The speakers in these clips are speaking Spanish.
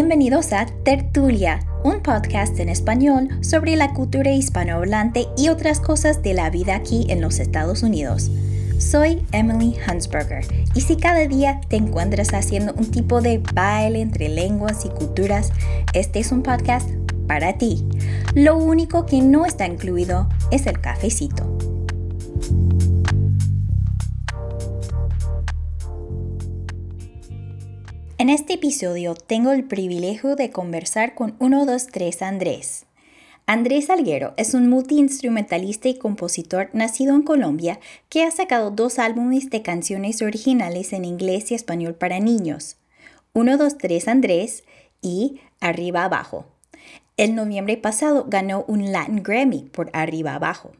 Bienvenidos a Tertulia, un podcast en español sobre la cultura hispanohablante y otras cosas de la vida aquí en los Estados Unidos. Soy Emily Hansberger y si cada día te encuentras haciendo un tipo de baile entre lenguas y culturas, este es un podcast para ti. Lo único que no está incluido es el cafecito. En este episodio tengo el privilegio de conversar con 123 Andrés. Andrés Alguero es un multiinstrumentalista y compositor nacido en Colombia que ha sacado dos álbumes de canciones originales en inglés y español para niños, 123 Andrés y Arriba Abajo. El noviembre pasado ganó un Latin Grammy por Arriba Abajo.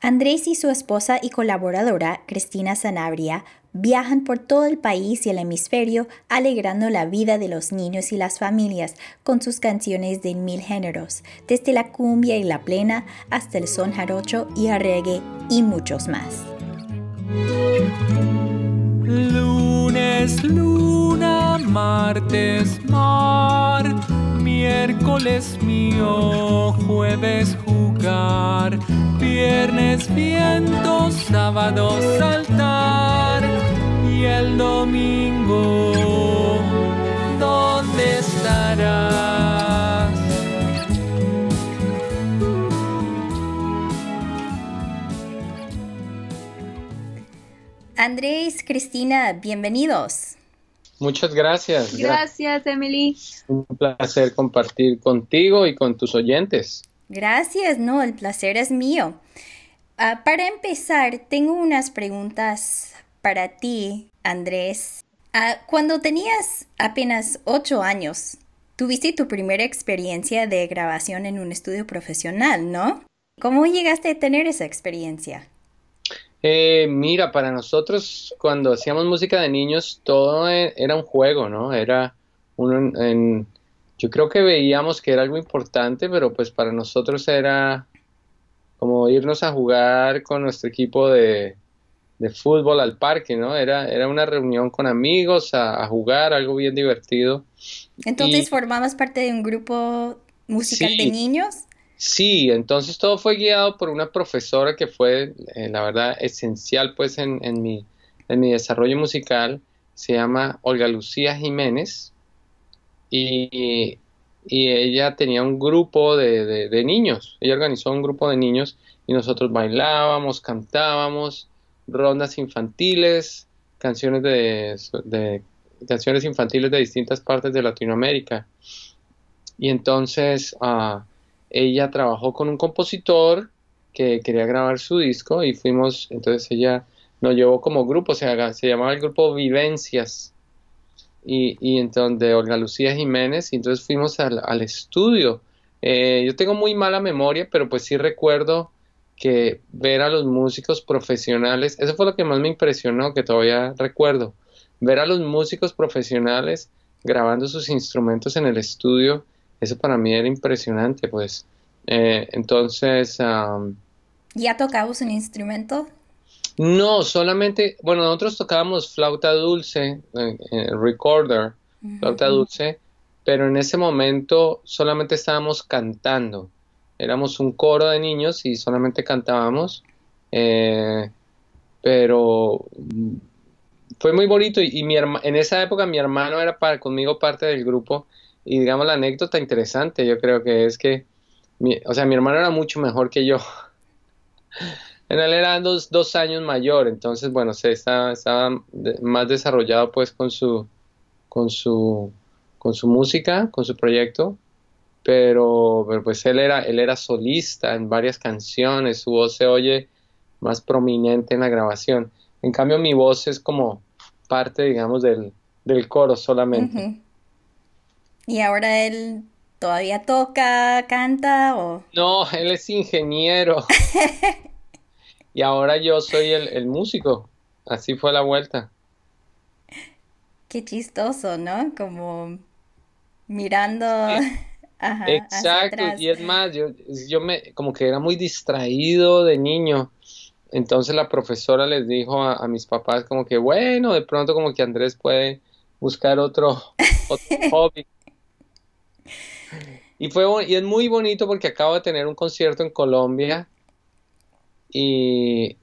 Andrés y su esposa y colaboradora, Cristina Sanabria, viajan por todo el país y el hemisferio alegrando la vida de los niños y las familias con sus canciones de mil géneros, desde la cumbia y la plena hasta el son jarocho y el reggae y muchos más. Lunes, luna, martes, mar, miércoles mío, jueves jugar, viernes viento, sábado saltar y el domingo, ¿dónde estarás? Andrés, Cristina, bienvenidos. Muchas gracias. Gracias, Emily. Un placer compartir contigo y con tus oyentes. Gracias, no, el placer es mío. Ah, para empezar, tengo unas preguntas para ti, Andrés. Ah, cuando tenías apenas ocho años, tuviste tu primera experiencia de grabación en un estudio profesional, ¿no? ¿Cómo llegaste a tener esa experiencia? Eh, mira, para nosotros cuando hacíamos música de niños todo e, era un juego, ¿no? Era uno en, yo creo que veíamos que era algo importante, pero pues para nosotros era como irnos a jugar con nuestro equipo de, fútbol al parque, ¿no? Era, era una reunión con amigos a, jugar, algo bien divertido. Entonces, ¿formabas parte de un grupo musical de niños? Sí, entonces todo fue guiado por una profesora que fue, eh, la verdad, esencial pues en, en, mi, en mi desarrollo musical. Se llama Olga Lucía Jiménez y, y ella tenía un grupo de, de, niños. Ella organizó un grupo de niños y nosotros bailábamos, cantábamos, rondas infantiles, canciones de, de canciones infantiles de distintas partes de Latinoamérica. Y entonces... Uh, ella trabajó con un compositor que quería grabar su disco y fuimos, entonces ella nos llevó como grupo, se, llamaba el grupo Vivencias y, y entonces de Olga Lucía Jiménez y entonces fuimos al, estudio. Eh, yo tengo muy mala memoria, pero pues sí recuerdo que ver a los músicos profesionales, eso fue lo que más me impresionó, que todavía recuerdo, ver a los músicos profesionales grabando sus instrumentos en el estudio eso para mí era impresionante, pues. Eh, entonces... ¿Ya tocabas un instrumento? No, solamente, bueno, nosotros tocábamos flauta dulce, eh, eh, recorder, flauta dulce, pero en ese momento solamente estábamos cantando. Éramos un coro de niños y solamente cantábamos, pero mm, fue muy bonito y, mi en esa época mi hermano era para, conmigo parte del grupo y digamos la anécdota interesante, yo creo que es que, mi, o sea, mi hermano era mucho mejor que yo. en él era dos, dos, años mayor, entonces, bueno, se estaba, estaba más desarrollado pues con su, con su, con su música, con su proyecto, pero, pero pues él era, él era solista en varias canciones, su voz se oye más prominente en la grabación. En cambio, mi voz es como parte, digamos, del, del coro solamente. ¿Y ahora él todavía toca, canta o...? No, él es ingeniero. y ahora yo soy el, músico. Así fue la vuelta. Qué chistoso, ¿no? Como mirando... Exacto, y es más, yo, yo me como que era muy distraído de niño. Entonces la profesora les dijo a, a, mis papás como que bueno, de pronto como que Andrés puede buscar otro, otro hobby y, fue, y es muy bonito porque acabo de tener un concierto en Colombia y,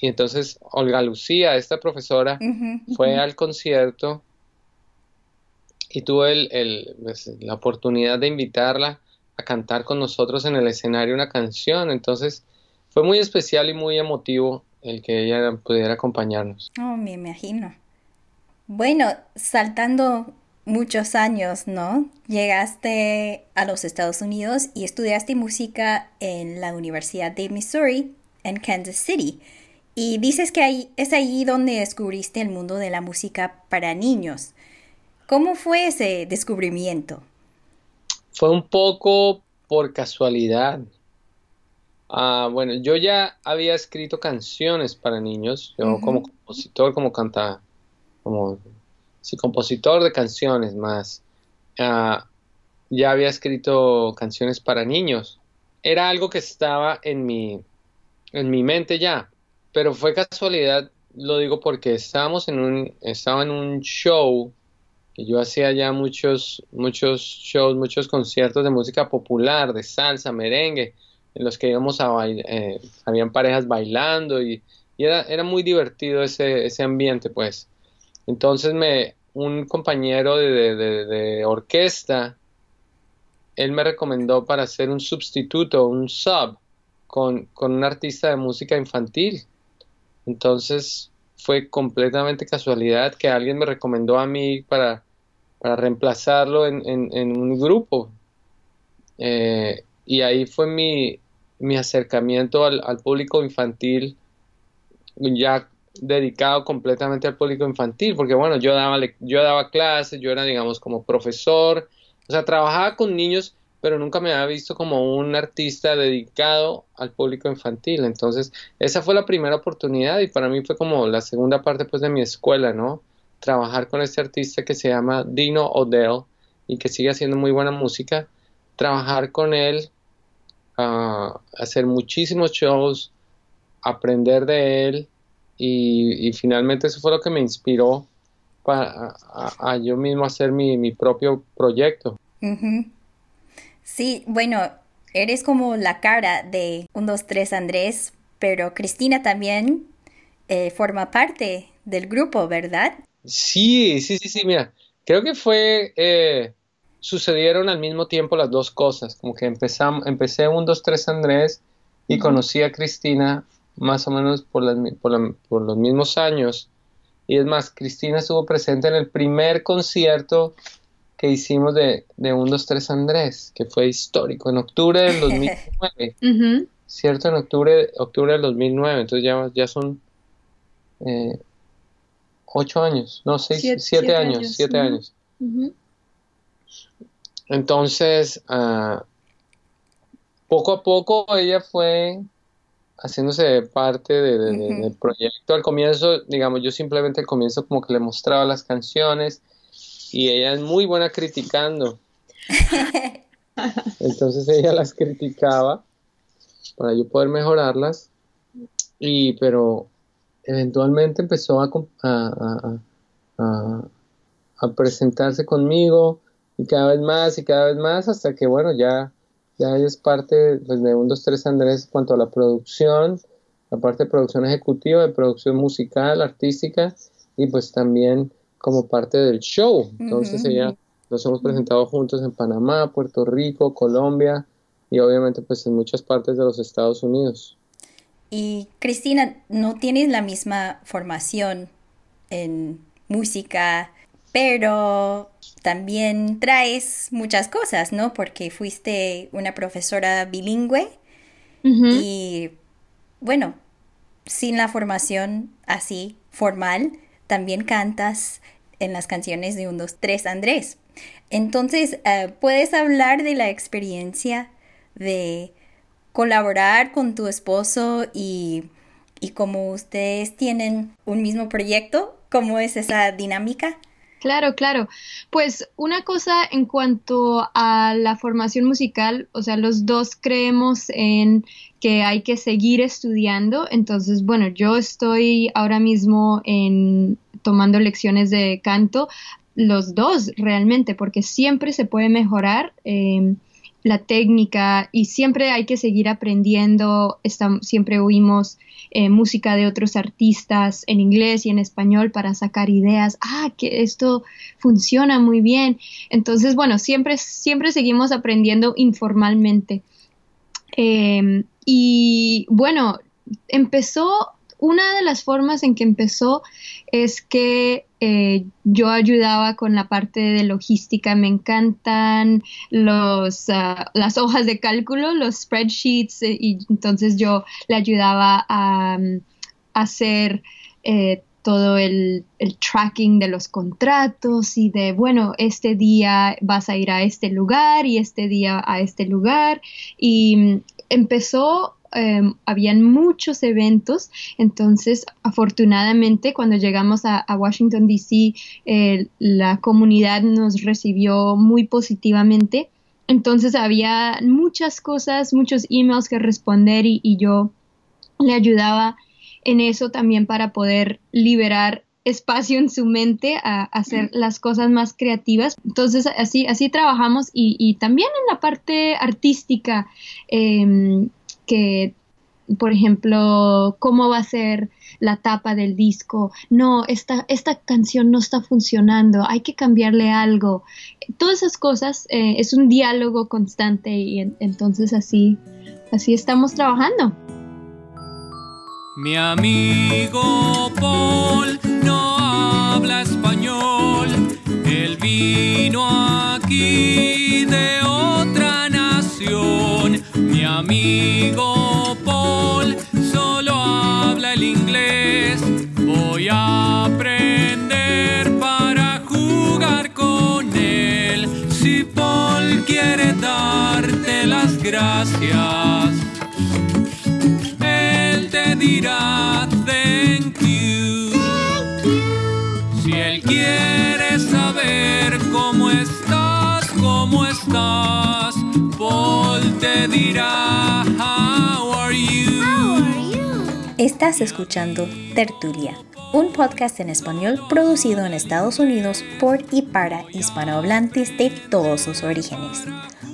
entonces Olga Lucía, esta profesora, fue al concierto y tuve el, pues, la oportunidad de invitarla a cantar con nosotros en el escenario una canción. Entonces fue muy especial y muy emotivo el que ella pudiera acompañarnos. Oh, me imagino. Bueno, saltando muchos años, ¿no? Llegaste a los Estados Unidos y estudiaste música en la Universidad de Missouri en Kansas City. Y dices que ahí, es ahí donde descubriste el mundo de la música para niños. ¿Cómo fue ese descubrimiento? Fue un poco por casualidad. Ah, bueno, yo ya había escrito canciones para niños, yo como compositor, como canta, como sí, compositor de canciones más. Ah, ya había escrito canciones para niños. Era algo que estaba en mi, en mi mente ya, pero fue casualidad, lo digo porque estábamos en un, estaba en un show que yo hacía ya muchos, muchos shows, muchos conciertos de música popular, de salsa, merengue, en los que íbamos a bailar, eh, habían parejas bailando y, era, era, muy divertido ese, ese, ambiente, pues. Entonces me, un compañero de, de orquesta, él me recomendó para hacer un sustituto, un sub, con, un artista de música infantil. Entonces fue completamente casualidad que alguien me recomendó a mí para, para reemplazarlo en, un grupo. Eh, y ahí fue mi, mi acercamiento al, público infantil, dedicado completamente al público infantil, porque bueno, yo daba, yo daba clases, yo era, digamos, como profesor, o sea, trabajaba con niños pero nunca me había visto como un artista dedicado al público infantil. Entonces, esa fue la primera oportunidad y para mí fue como la segunda parte pues de mi escuela, ¿no? Trabajar con este artista que se llama Dino Odell y que sigue haciendo muy buena música. Trabajar con él, uh, hacer muchísimos shows, aprender de él y, finalmente eso fue lo que me inspiró para a, yo mismo hacer mi, mi propio proyecto. Sí, bueno, eres como la cara de un, dos, tres Andrés, pero Cristina también eh, forma parte del grupo, ¿verdad? Sí, sí, sí, sí, mira, creo que fue, eh, sucedieron al mismo tiempo las dos cosas, como que empezamos, empecé un, dos, tres Andrés y conocí a Cristina más o menos por, por los mismos años. Y es más, Cristina estuvo presente en el primer concierto que hicimos de, de 1, 2, 3 Andrés, que fue histórico, en octubre del 2009. ¿Cierto? En octubre, octubre del 2009. Entonces ya, ya son eh, ocho años, no, seis, siete, años, siete años. Entonces, uh, poco a poco ella fue haciéndose parte de, del proyecto. Al comienzo, digamos, yo simplemente al comienzo como que le mostraba las canciones y ella es muy buena criticando. Entonces ella las criticaba para yo poder mejorarlas. Y pero eventualmente empezó a, a, a, presentarse conmigo y cada vez más y cada vez más hasta que bueno ya ya es parte pues, de un dos tres Andrés en cuanto a la producción la parte de producción ejecutiva de producción musical artística y pues también como parte del show. Entonces ella nos hemos presentado juntos en Panamá, Puerto Rico, Colombia y obviamente pues en muchas partes de los Estados Unidos. Y Cristina, no tienes la misma formación en música, pero también traes muchas cosas, ¿no? Porque fuiste una profesora bilingüe y bueno, sin la formación así formal, también cantas en las canciones de un, dos, tres Andrés. Entonces, eh, ¿puedes hablar de la experiencia de colaborar con tu esposo y, y como ustedes tienen un mismo proyecto? ¿Cómo es esa dinámica? Claro, claro. Pues una cosa en cuanto a la formación musical, o sea, los dos creemos en que hay que seguir estudiando. Entonces, bueno, yo estoy ahora mismo en tomando lecciones de canto. los dos realmente, porque siempre se puede mejorar. Em, la técnica y siempre hay que seguir aprendiendo. siempre oímos eh, música de otros artistas en inglés y en español para sacar ideas. Ah, que esto funciona muy bien. Entonces, bueno, siempre, siempre seguimos aprendiendo informalmente. Em, y bueno, empezó, una de las formas en que empezó es que eh, yo ayudaba con la parte de logística. Me encantan los, ah, las hojas de cálculo, los spreadsheets, eh, y entonces yo le ayudaba a, mm, hacer eh, todo el, el, tracking de los contratos y de, bueno, este día vas a ir a este lugar y este día a este lugar. Y mm, empezó Em, habían muchos eventos, entonces afortunadamente cuando llegamos a, Washington, D.C., la comunidad nos recibió muy positivamente. Entonces había muchas cosas, muchos emails que responder y, y yo le ayudaba en eso también para poder liberar espacio en su mente a, hacer las cosas más creativas. Entonces, así, así trabajamos y, y también en la parte artística. Eh, que por ejemplo, cómo va a ser la tapa del disco, no, esta, esta canción no está funcionando, hay que cambiarle algo. Todas esas cosas eh, es un diálogo constante y entonces así, así estamos trabajando. Mi amigo Paul no habla español, él vino aquí de. Mi amigo Paul solo habla el inglés. Voy a aprender para jugar con él. Si Paul quiere darte las gracias, Estás escuchando Tertulia, un podcast en español producido en Estados Unidos por y para hispanohablantes de todos sus orígenes.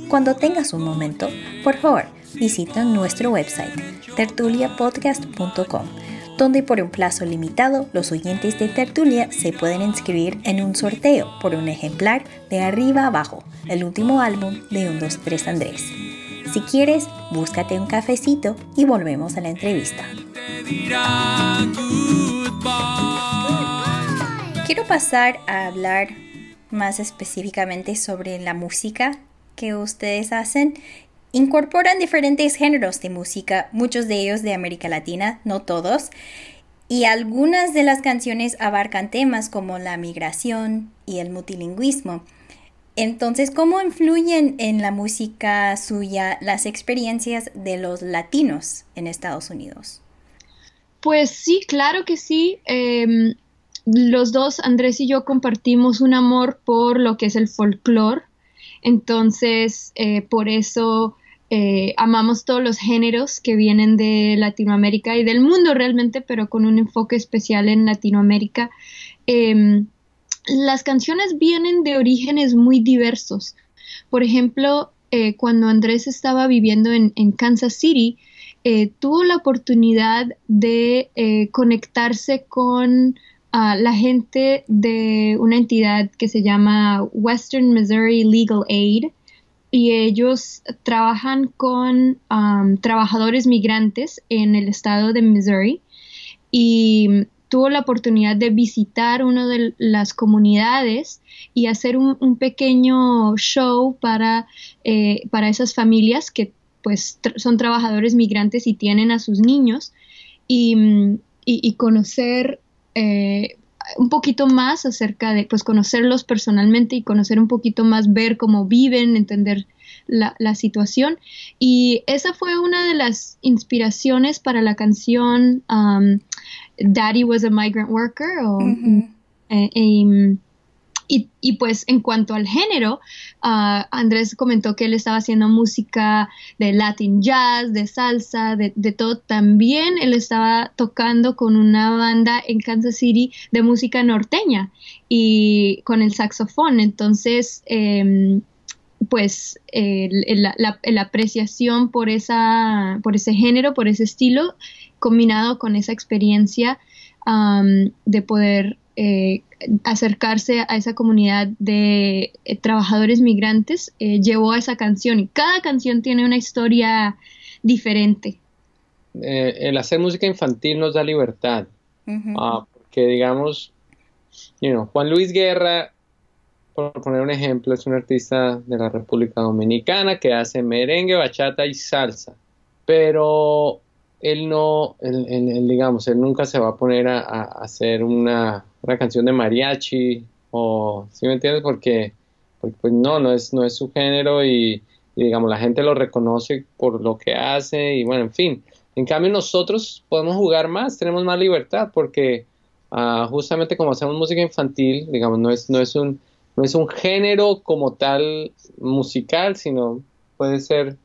Cuando tengas un momento, por favor, visita nuestro website tertuliapodcast.com, donde por un plazo limitado los oyentes de Tertulia se pueden inscribir en un sorteo por un ejemplar de Arriba Abajo, el último álbum de 1, 2, 3 Andrés. Si quieres, búscate un cafecito y volvemos a la entrevista. Quiero pasar a hablar más específicamente sobre la música que ustedes hacen. Incorporan diferentes géneros de música, muchos de ellos de América Latina, no todos, y algunas de las canciones abarcan temas como la migración y el multilingüismo. Entonces, ¿cómo influyen en la música suya las experiencias de los latinos en Estados Unidos? Pues sí, claro que sí. Em, los dos, Andrés y yo, compartimos un amor por lo que es el folclore. Entonces, eh, por eso eh, amamos todos los géneros que vienen de Latinoamérica y del mundo realmente, pero con un enfoque especial en Latinoamérica. Em, las canciones vienen de orígenes muy diversos. Por ejemplo, eh, cuando Andrés estaba viviendo en, Kansas City, eh, tuvo la oportunidad de eh, conectarse con ah, la gente de una entidad que se llama Western Missouri Legal Aid y ellos trabajan con trabajadores migrantes en el estado de Missouri y tuvo la oportunidad de visitar una de las comunidades y hacer un, pequeño show para, eh, para esas familias que pues son trabajadores migrantes y tienen a sus niños y, conocer eh, un poquito más acerca de, pues conocerlos personalmente y conocer un poquito más, ver cómo viven, entender la, situación. Y esa fue una de las inspiraciones para la canción Daddy was a Migrant Worker o, eh, y, pues en cuanto al género, ah, Andrés comentó que él estaba haciendo música de Latin jazz, de salsa, de, todo. También él estaba tocando con una banda en Kansas City de música norteña y con el saxofón. Entonces, em, pues la, apreciación por, esa, por ese género, por ese estilo, combinado con esa experiencia de poder eh, acercarse a esa comunidad de eh, trabajadores migrantes eh, llevó a esa canción. Y cada canción tiene una historia diferente. el hacer música infantil nos da libertad, ah, porque digamos, Juan Luis Guerra, por poner un ejemplo, es un artista de la República Dominicana que hace merengue, bachata y salsa, pero él no, digamos, él nunca se va a poner a hacer una una canción de mariachi o, ¿sí me entiendes? Porque, pues no, no es, no es su género y, digamos, la gente lo reconoce por lo que hace y bueno, en fin. En cambio nosotros podemos jugar más, tenemos más libertad porque ah, justamente como hacemos música infantil, digamos, no es, no es un no es un género como tal musical, sino puede ser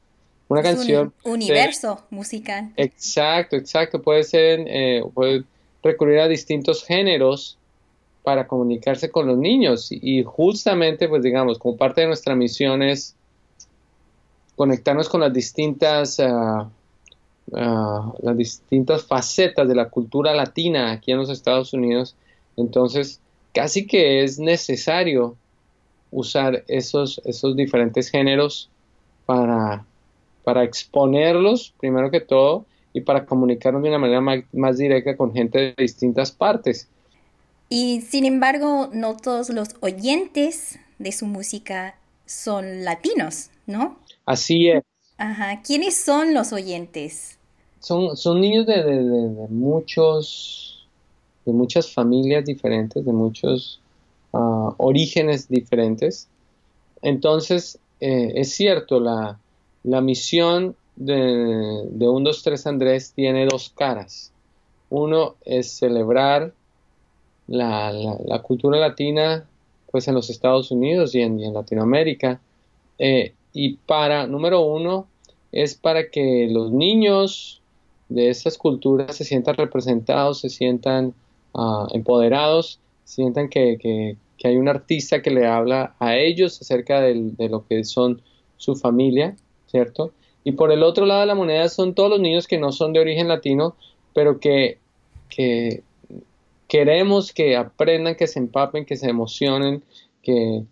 una canción. Un universo musical. Exacto, exacto. Puede ser, eh, puede recurrir a distintos géneros para comunicarse con los niños y justamente pues digamos como parte de nuestra misión es conectarnos con las distintas ah, ah, las distintas facetas de la cultura latina aquí en los Estados Unidos entonces casi que es necesario usar esos, esos diferentes géneros para, para exponerlos primero que todo y para comunicarnos de una manera más directa con gente de distintas partes y sin embargo, no todos los oyentes de su música son latinos, ¿no? Así es. Ajá. ¿Quiénes son los oyentes? Son, son niños de, muchos, de muchas familias diferentes, de muchos ah, orígenes diferentes. Entonces, eh, es cierto, la, la misión de, de 1, 2, 3 Andrés tiene dos caras. Uno es celebrar la, cultura latina pues en los Estados Unidos y en, Latinoamérica. Eh, y para, número uno, es para que los niños de estas culturas se sientan representados, se sientan ah, empoderados, sientan que, hay un artista que le habla a ellos acerca de lo que son su familia, ¿cierto? Y por el otro lado de la moneda son todos los niños que no son de origen latino, pero que, que queremos que aprendan, que se empapen, que se emocionen, que,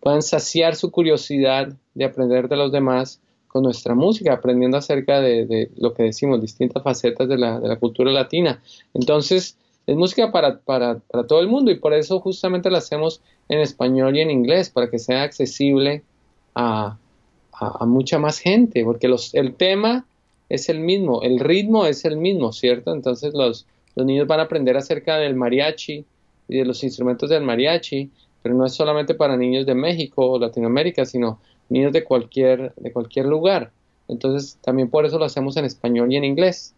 puedan saciar su curiosidad de aprender de los demás con nuestra música, aprendiendo acerca de, lo que decimos, distintas facetas de la, cultura latina. Entonces, es música para, todo el mundo y por eso justamente la hacemos en español y en inglés, para que sea accesible a, mucha más gente, porque los, el tema es el mismo, el ritmo es el mismo, ¿cierto? Entonces los, los niños van a aprender acerca del mariachi y de los instrumentos del mariachi, pero no es solamente para niños de México o Latinoamérica, sino niños de cualquier, de cualquier lugar. Entonces, también por eso lo hacemos en español y en inglés.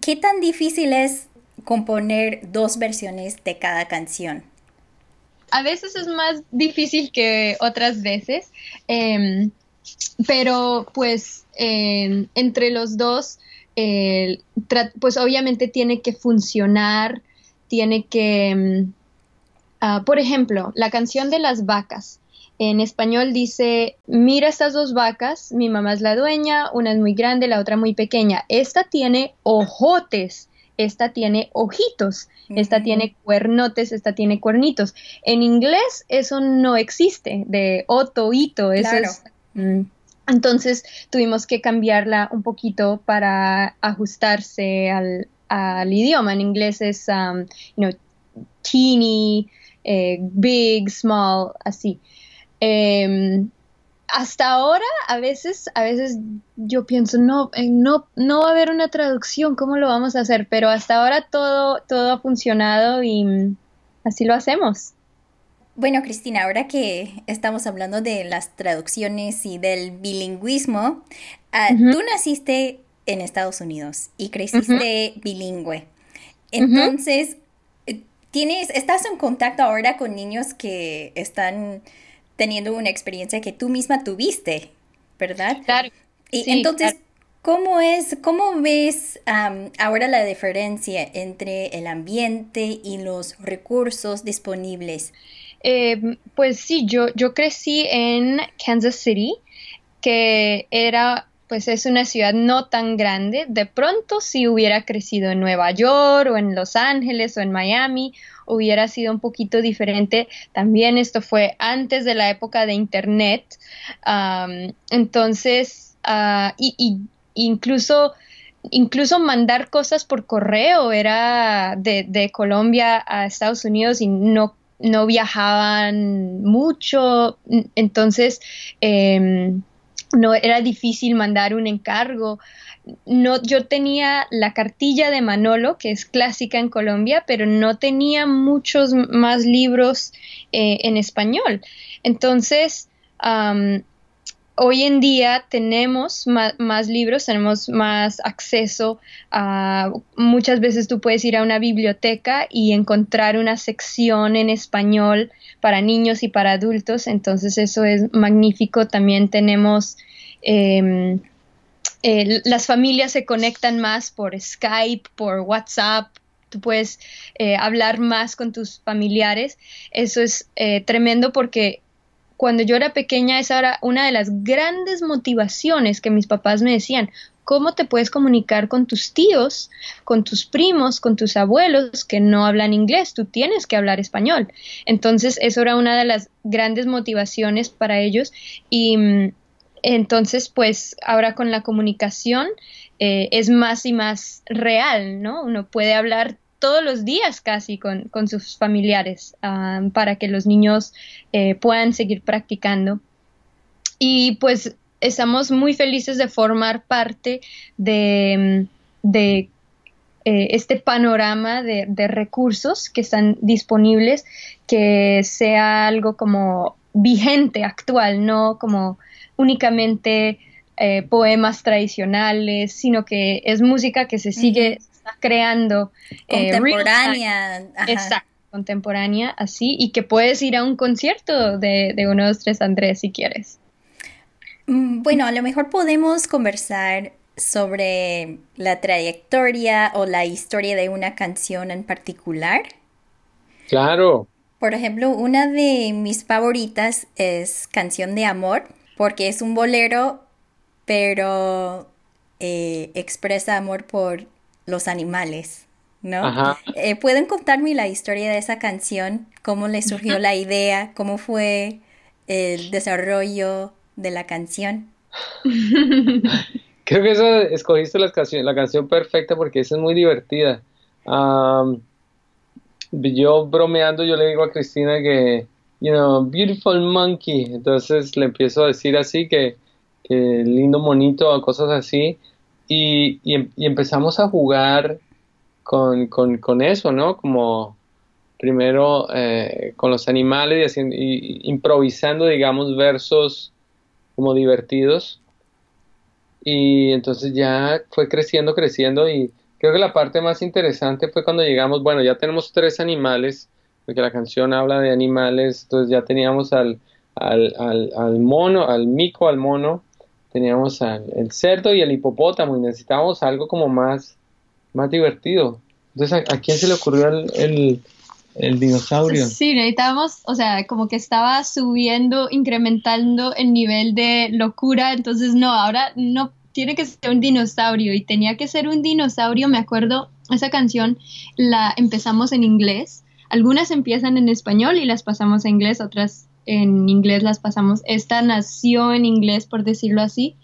¿Qué tan difícil es componer dos versiones de cada canción? A veces es más difícil que otras veces, em, pero pues entre los dos pues obviamente tiene que funcionar, tiene que, mm, ah, por ejemplo, la canción de las vacas. En español dice, mira estas dos vacas, mi mamá es la dueña, una es muy grande, la otra muy pequeña. Esta tiene ojotes, esta tiene ojitos, esta tiene cuernotes, esta tiene cuernitos. En inglés eso no existe, de oto, hito, eso es... Mm, entonces tuvimos que cambiarla un poquito para ajustarse al, idioma. En inglés es, um, teeny, eh, big, small, así. Em, hasta ahora, a veces, a veces yo pienso, no, eh, no, no va a haber una traducción, ¿cómo lo vamos a hacer? Pero hasta ahora todo, todo ha funcionado y mm, así lo hacemos. Bueno, Cristina, ahora que estamos hablando de las traducciones y del bilingüismo, ah, tú naciste en Estados Unidos y creciste bilingüe. Entonces, tienes, estás en contacto ahora con niños que están teniendo una experiencia que tú misma tuviste, ¿verdad? Claro. Y entonces, ¿cómo es, cómo ves ahora la diferencia entre el ambiente y los recursos disponibles? Eh, pues sí, yo, yo crecí en Kansas City, que era pues es una ciudad no tan grande. De pronto, si hubiera crecido en Nueva York o en Los Ángeles o en Miami, hubiera sido un poquito diferente. También esto fue antes de la época de Internet. entonces, uh, y, incluso incluso mandar cosas por correo era de, de, Colombia a Estados Unidos y no, no viajaban mucho. Entonces, eh, no era difícil mandar un encargo. No, yo tenía la cartilla de Manolo, que es clásica en Colombia, pero no tenía muchos más libros eh, en español. Entonces, hoy en día tenemos más, libros, tenemos más acceso a... Muchas veces tú puedes ir a una biblioteca y encontrar una sección en español para niños y para adultos, entonces eso es magnífico. También tenemos, em, las familias se conectan más por Skype, por WhatsApp, tú puedes eh, hablar más con tus familiares. Eso es eh, tremendo porque cuando yo era pequeña esa era una de las grandes motivaciones que mis papás me decían, cómo te puedes comunicar con tus tíos, con tus primos, con tus abuelos que no hablan inglés, tú tienes que hablar español. Entonces, eso era una de las grandes motivaciones para ellos y mm, entonces, pues ahora con la comunicación eh, es más y más real, ¿no? Uno puede hablar todos los días casi con, sus familiares ah, para que los niños eh, puedan seguir practicando. Y pues estamos muy felices de formar parte de, eh, este panorama de, recursos que están disponibles, que sea algo como vigente, actual, no como únicamente eh, poemas tradicionales, sino que es música que se sigue creando. Eh, contemporánea. Exacto, contemporánea, así, y que puedes ir a un concierto de, de uno, dos, tres, Andrés, si quieres. Mm, bueno, a lo mejor podemos conversar sobre la trayectoria o la historia de una canción en particular. Claro. Por ejemplo, una de mis favoritas es Canción de Amor, porque es un bolero, pero eh, expresa amor por los animales, ¿no? Eh, ¿Pueden contarme la historia de esa canción? ¿Cómo le surgió la idea? ¿Cómo fue el desarrollo de la canción. Creo que esa, escogiste la canción, la canción perfecta porque esa es muy divertida. yo bromeando, yo le digo a Cristina que, you know, beautiful monkey. Entonces le empiezo a decir así que, que lindo monito, cosas así. Y, em, y, empezamos a jugar con, con, eso, ¿no? Como primero eh, con los animales y, y improvisando, digamos, versos como divertidos. Y entonces ya fue creciendo, creciendo y creo que la parte más interesante fue cuando llegamos, bueno, ya tenemos tres animales, porque la canción habla de animales, entonces ya teníamos al, al, al, mono, al mico, al mono, teníamos al el cerdo y el hipopótamo y necesitábamos algo como más, más divertido. Entonces, ¿a, quién se le ocurrió el, el dinosaurio. Sí, necesitábamos, o sea, como que estaba subiendo, incrementando el nivel de locura, entonces no, ahora no tiene que ser un dinosaurio y tenía que ser un dinosaurio, me acuerdo, esa canción la empezamos en inglés, algunas empiezan en español y las pasamos a inglés, otras en inglés las pasamos, esta nació en inglés, por decirlo así,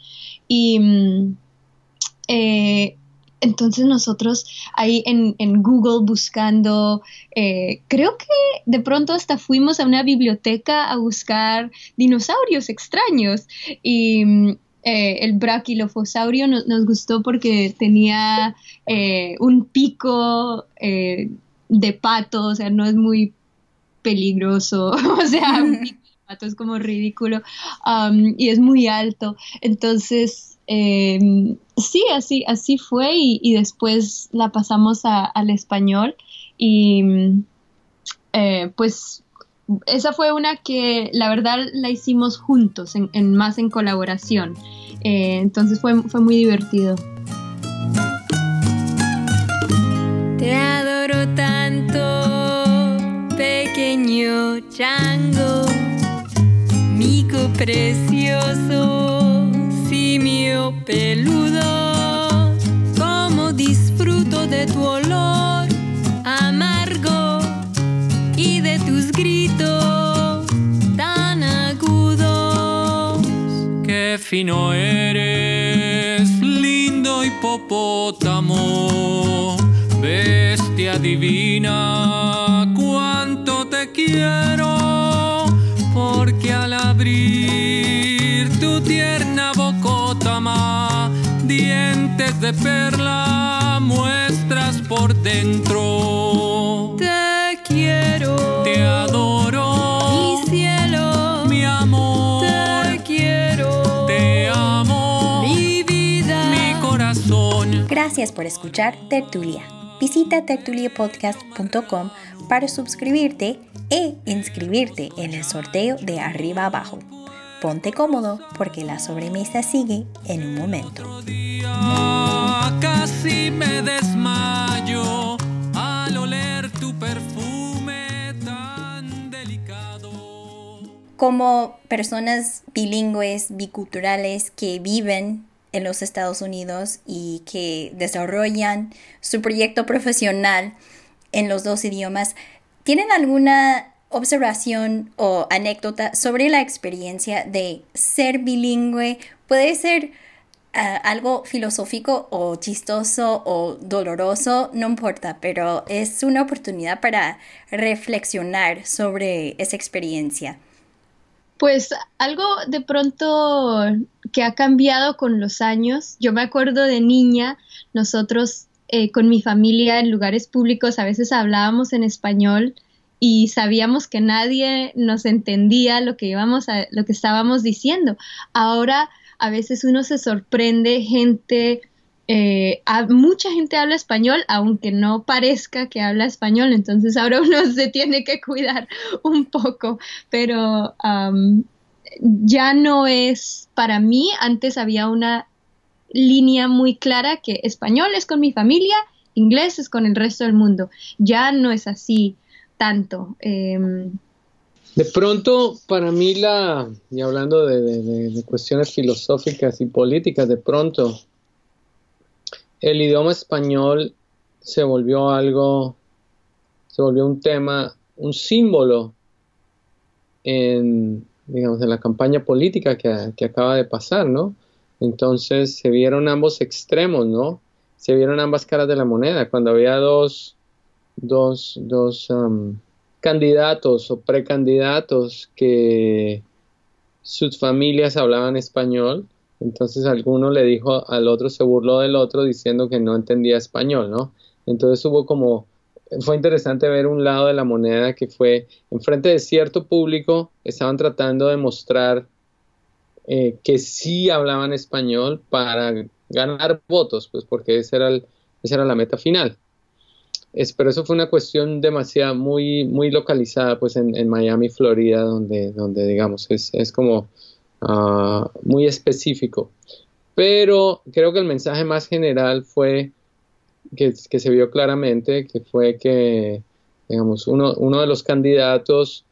y... Mm, eh, entonces nosotros ahí en, Google buscando, eh, creo que de pronto hasta fuimos a una biblioteca a buscar dinosaurios extraños. Y mm, eh, el braquilofosaurio nos gustó porque tenía un pico de pato, o sea, no es muy peligroso, o sea, un pato es como ridículo um, y es muy alto. Entonces, eh, sí, así, así fue y, después la pasamos al español y, eh, pues esa fue una que la verdad la hicimos juntos, en, más en colaboración. Eh, entonces fue, fue muy divertido. Te adoro chango, mico precioso, simio peludo, como disfruto de tu olor amargo y de tus gritos tan agudos. Qué fino eres, lindo hipopótamo, bestia divina, quiero, porque al abrir tu tierna bocotama, dientes de perla muestras por dentro. Te quiero. Te adoro. Mi cielo. Mi amor. Te quiero. Te amo. Mi vida. Mi corazón. Gracias por escuchar Tertulia. Visita tertuliapodcast.com para suscribirte e inscribirte en el sorteo de arriba abajo. Ponte cómodo porque la sobremesa sigue en un momento. Otro día casi me desmayo al oler tu perfume tan delicado. Como personas bilingües, biculturales que viven en los Estados Unidos y que desarrollan su proyecto profesional en los dos idiomas, ¿tienen alguna observación o anécdota sobre la experiencia de ser bilingüe? Puede ser ah, algo filosófico o chistoso o doloroso, no importa, pero es una oportunidad para reflexionar sobre esa experiencia. Pues algo de pronto que ha cambiado con los años. Yo me acuerdo de niña, nosotros eh, con mi familia en lugares públicos a veces hablábamos en español y sabíamos que nadie nos entendía lo que íbamos a, lo que estábamos diciendo. Ahora a veces uno se sorprende, gente, eh, mucha gente habla español, aunque no parezca que habla español, entonces ahora uno se tiene que cuidar un poco, pero ya no es para mí, antes había una línea muy clara que español es con mi familia, inglés es con el resto del mundo, ya no es así tanto. em, De pronto, para mí, la, y hablando de, de- de- cuestiones filosóficas y políticas, de pronto, el idioma español se volvió algo, se volvió un tema, un símbolo en, digamos, en la campaña política que, que acaba de pasar, ¿no? Entonces se vieron ambos extremos, ¿no? Se vieron ambas caras de la moneda. Cuando había dos, dos, dos um, candidatos o precandidatos que sus familias hablaban español, entonces alguno le dijo al otro, se burló del otro diciendo que no entendía español, ¿no? Entonces hubo como, fue interesante ver un lado de la moneda que fue, enfrente de cierto público, estaban tratando de mostrar eh, que sí hablaban español para ganar votos, pues porque esa era, la meta final. Pero eso fue una cuestión demasiado muy, muy localizada pues en, en Miami, Florida, donde, donde digamos es, es como ah, muy específico. Pero creo que el mensaje más general fue que, que se vio claramente, que fue que digamos uno, uno de los candidatos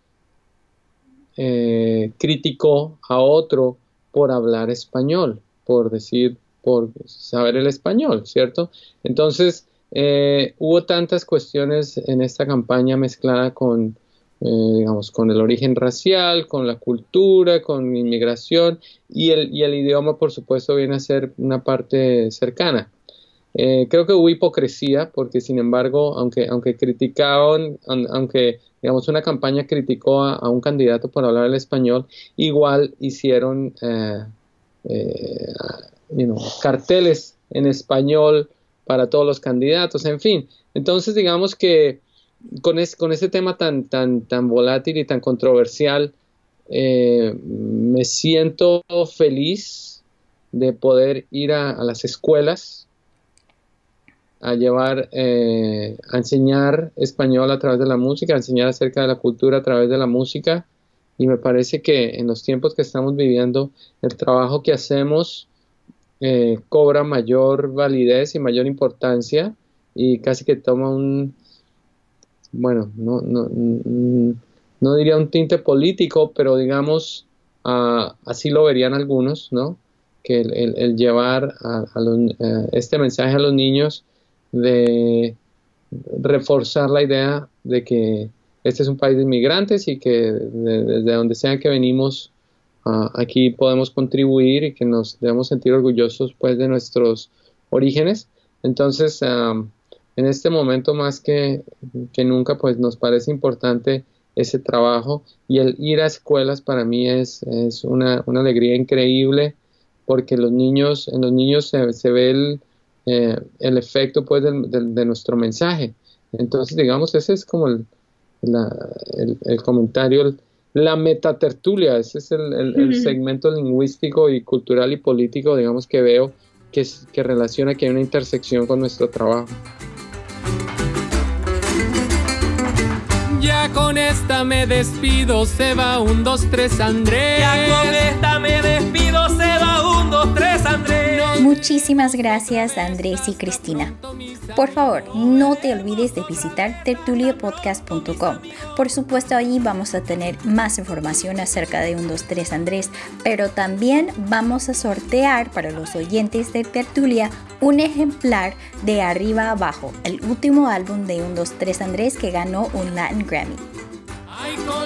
eh, criticó a otro por hablar español, por decir, por saber el español, ¿cierto? Entonces, eh, hubo tantas cuestiones en esta campaña mezclada con, eh, digamos, con el origen racial, con la cultura, con inmigración y el, y el idioma, por supuesto, viene a ser una parte cercana. Eh, creo que hubo hipocresía porque, sin embargo, aunque, aunque criticaban, aun- aunque, digamos, una campaña criticó a, un candidato por hablar el español, igual hicieron eh, eh, carteles en español para todos los candidatos, en fin. Entonces, digamos que con, es- con ese tema tan, tan, tan volátil y tan controversial, eh, me siento feliz de poder ir a las escuelas a llevar, eh, a enseñar español a través de la música, a enseñar acerca de la cultura a través de la música. Y me parece que en los tiempos que estamos viviendo, el trabajo que hacemos eh, cobra mayor validez y mayor importancia y casi que toma un, bueno, no, no, no diría un tinte político, pero digamos, ah, así lo verían algunos, ¿no? Que el, llevar a, eh, este mensaje a los niños de reforzar la idea de que este es un país de inmigrantes y que desde donde sea que venimos ah, aquí podemos contribuir y que nos debemos sentir orgullosos pues de nuestros orígenes. Entonces, en este momento más que, que, nunca pues nos parece importante ese trabajo y el ir a escuelas para mí es, es una, una, alegría increíble porque los niños, en los niños se, se ve el, eh, el efecto pues de nuestro mensaje. Entonces, digamos, ese es como el, el, comentario, la metatertulia, ese es el, segmento lingüístico y cultural y político, digamos, que veo que, que relaciona que hay una intersección con nuestro trabajo. Ya con esta me despido, se va un, dos, tres, Andrés. Ya con esta me despido, se va un, dos, tres, Andrés. Muchísimas gracias Andrés y Cristina. Por favor, no te olvides de visitar tertuliapodcast.com. Por supuesto, allí vamos a tener más información acerca de 123 Andrés, pero también vamos a sortear para los oyentes de Tertulia un ejemplar de Arriba Abajo, el último álbum de 123 Andrés que ganó un Latin Grammy.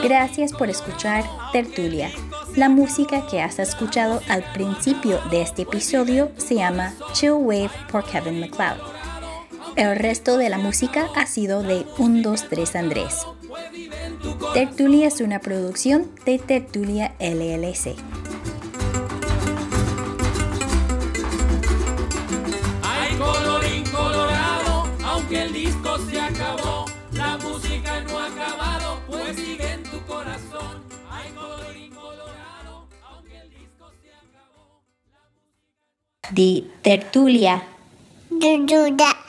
Gracias por escuchar Tertulia. La música que has escuchado al principio de este episodio se llama Chill Wave por Kevin MacLeod. El resto de la música ha sido de 123 Andrés. Tertulia es una producción de Tertulia LLC. Colorín colorado, aunque el disco se acabó, De Tertulia. Tertulia.